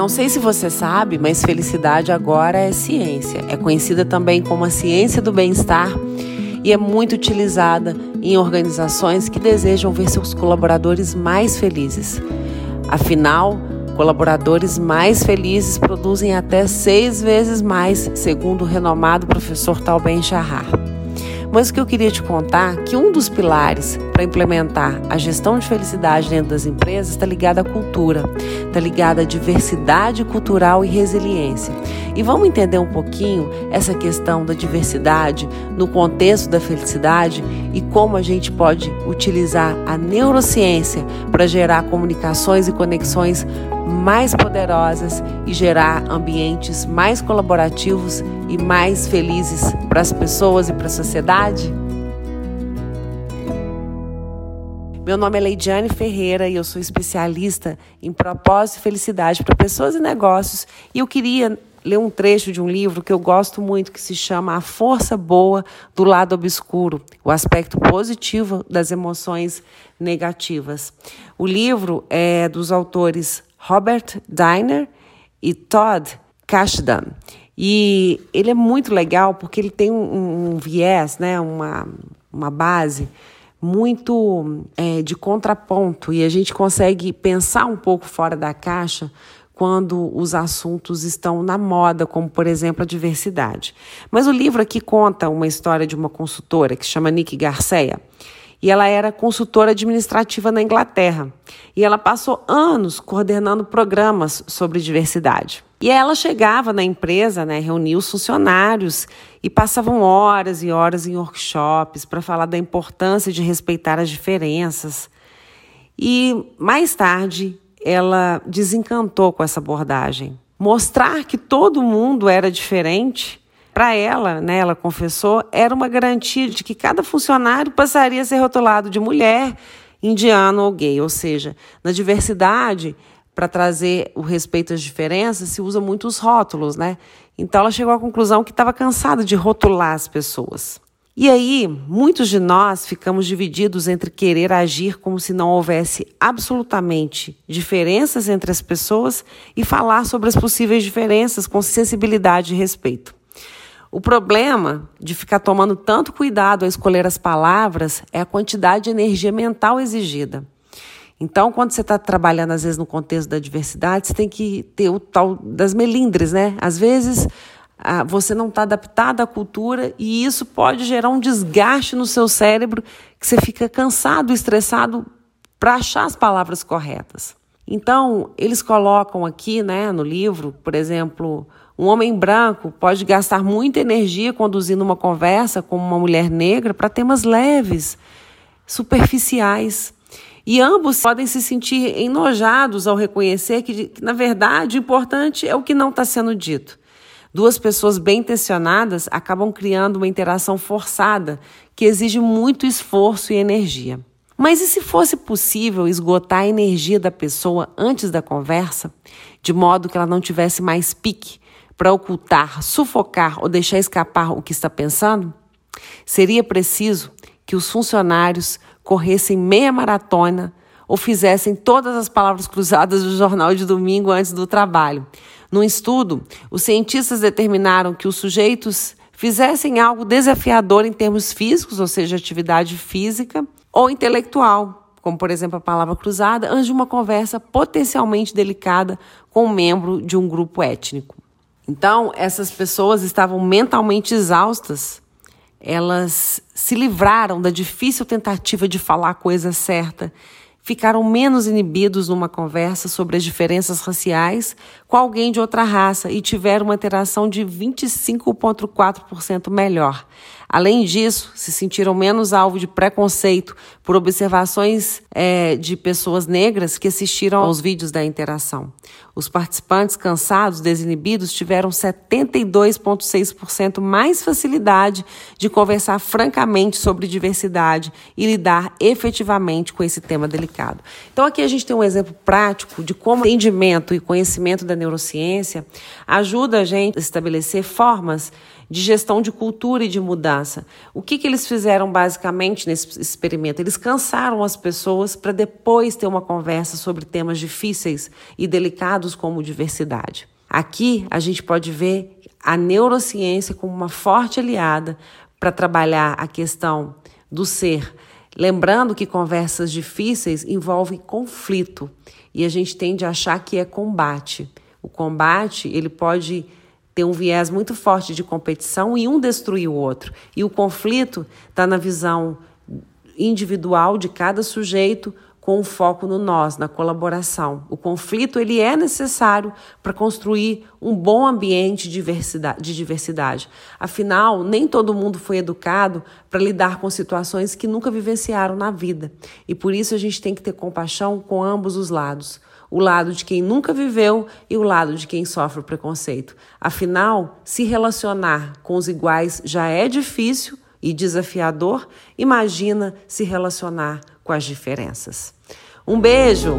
Não sei se você sabe, mas felicidade agora é ciência. É conhecida também como a ciência do bem-estar e é muito utilizada em organizações que desejam ver seus colaboradores mais felizes. Afinal, colaboradores mais felizes produzem até seis vezes mais, segundo o renomado professor Tal Ben Shahar. Mas o que eu queria te contar é que um dos pilares para implementar a gestão de felicidade dentro das empresas está ligado à cultura, está ligado à diversidade cultural e resiliência. E vamos entender um pouquinho essa questão da diversidade no contexto da felicidade e como a gente pode utilizar a neurociência para gerar comunicações e conexões mais poderosas e gerar ambientes mais colaborativos e mais felizes para as pessoas e para a sociedade? Meu nome é Leidiane Ferreira e eu sou especialista em propósito e felicidade para pessoas e negócios. E eu queria ler um trecho de um livro que eu gosto muito, que se chama A Força Boa do Lado Obscuro, o aspecto positivo das emoções negativas. O livro é dos autores Robert Diner e Todd Kashdan. E ele é muito legal porque ele tem um, um viés, né, uma, uma base muito é, de contraponto e a gente consegue pensar um pouco fora da caixa quando os assuntos estão na moda, como por exemplo a diversidade. Mas o livro aqui conta uma história de uma consultora que se chama Nick Garcia e ela era consultora administrativa na Inglaterra. E ela passou anos coordenando programas sobre diversidade. E ela chegava na empresa, né, reunia os funcionários e passavam horas e horas em workshops para falar da importância de respeitar as diferenças. E mais tarde ela desencantou com essa abordagem. Mostrar que todo mundo era diferente para ela, né, ela confessou, era uma garantia de que cada funcionário passaria a ser rotulado de mulher, indiano ou gay. Ou seja, na diversidade, para trazer o respeito às diferenças, se usa muito os rótulos, né? Então ela chegou à conclusão que estava cansada de rotular as pessoas. E aí, muitos de nós ficamos divididos entre querer agir como se não houvesse absolutamente diferenças entre as pessoas e falar sobre as possíveis diferenças com sensibilidade e respeito. O problema de ficar tomando tanto cuidado ao escolher as palavras é a quantidade de energia mental exigida. Então, quando você está trabalhando, às vezes, no contexto da diversidade, você tem que ter o tal das melindres, né? Às vezes, você não está adaptado à cultura e isso pode gerar um desgaste no seu cérebro que você fica cansado, estressado para achar as palavras corretas. Então, eles colocam aqui, né, no livro, por exemplo, um homem branco pode gastar muita energia conduzindo uma conversa com uma mulher negra para temas leves, superficiais. E ambos podem se sentir enojados ao reconhecer que, que na verdade, o importante é o que não está sendo dito. Duas pessoas bem intencionadas acabam criando uma interação forçada que exige muito esforço e energia. Mas e se fosse possível esgotar a energia da pessoa antes da conversa, de modo que ela não tivesse mais pique para ocultar, sufocar ou deixar escapar o que está pensando? Seria preciso que os funcionários corressem meia maratona ou fizessem todas as palavras cruzadas do jornal de domingo antes do trabalho. Num estudo, os cientistas determinaram que os sujeitos fizessem algo desafiador em termos físicos, ou seja, atividade física, ou intelectual, como por exemplo a palavra cruzada, antes de uma conversa potencialmente delicada com um membro de um grupo étnico. Então, essas pessoas estavam mentalmente exaustas. Elas se livraram da difícil tentativa de falar a coisa certa ficaram menos inibidos numa conversa sobre as diferenças raciais com alguém de outra raça e tiveram uma interação de 25,4% melhor. Além disso, se sentiram menos alvo de preconceito por observações é, de pessoas negras que assistiram aos vídeos da interação. Os participantes cansados, desinibidos, tiveram 72,6% mais facilidade de conversar francamente sobre diversidade e lidar efetivamente com esse tema delicado. Então, aqui a gente tem um exemplo prático de como entendimento e conhecimento da neurociência ajuda a gente a estabelecer formas de gestão de cultura e de mudança mudança. O que, que eles fizeram basicamente nesse experimento? Eles cansaram as pessoas para depois ter uma conversa sobre temas difíceis e delicados como diversidade. Aqui a gente pode ver a neurociência como uma forte aliada para trabalhar a questão do ser. Lembrando que conversas difíceis envolvem conflito e a gente tende a achar que é combate. O combate ele pode ter um viés muito forte de competição e um destruir o outro. E o conflito está na visão individual de cada sujeito com o foco no nós, na colaboração. O conflito ele é necessário para construir um bom ambiente de diversidade, de diversidade. Afinal, nem todo mundo foi educado para lidar com situações que nunca vivenciaram na vida. E por isso a gente tem que ter compaixão com ambos os lados. O lado de quem nunca viveu e o lado de quem sofre o preconceito. Afinal, se relacionar com os iguais já é difícil e desafiador, imagina se relacionar com as diferenças. Um beijo!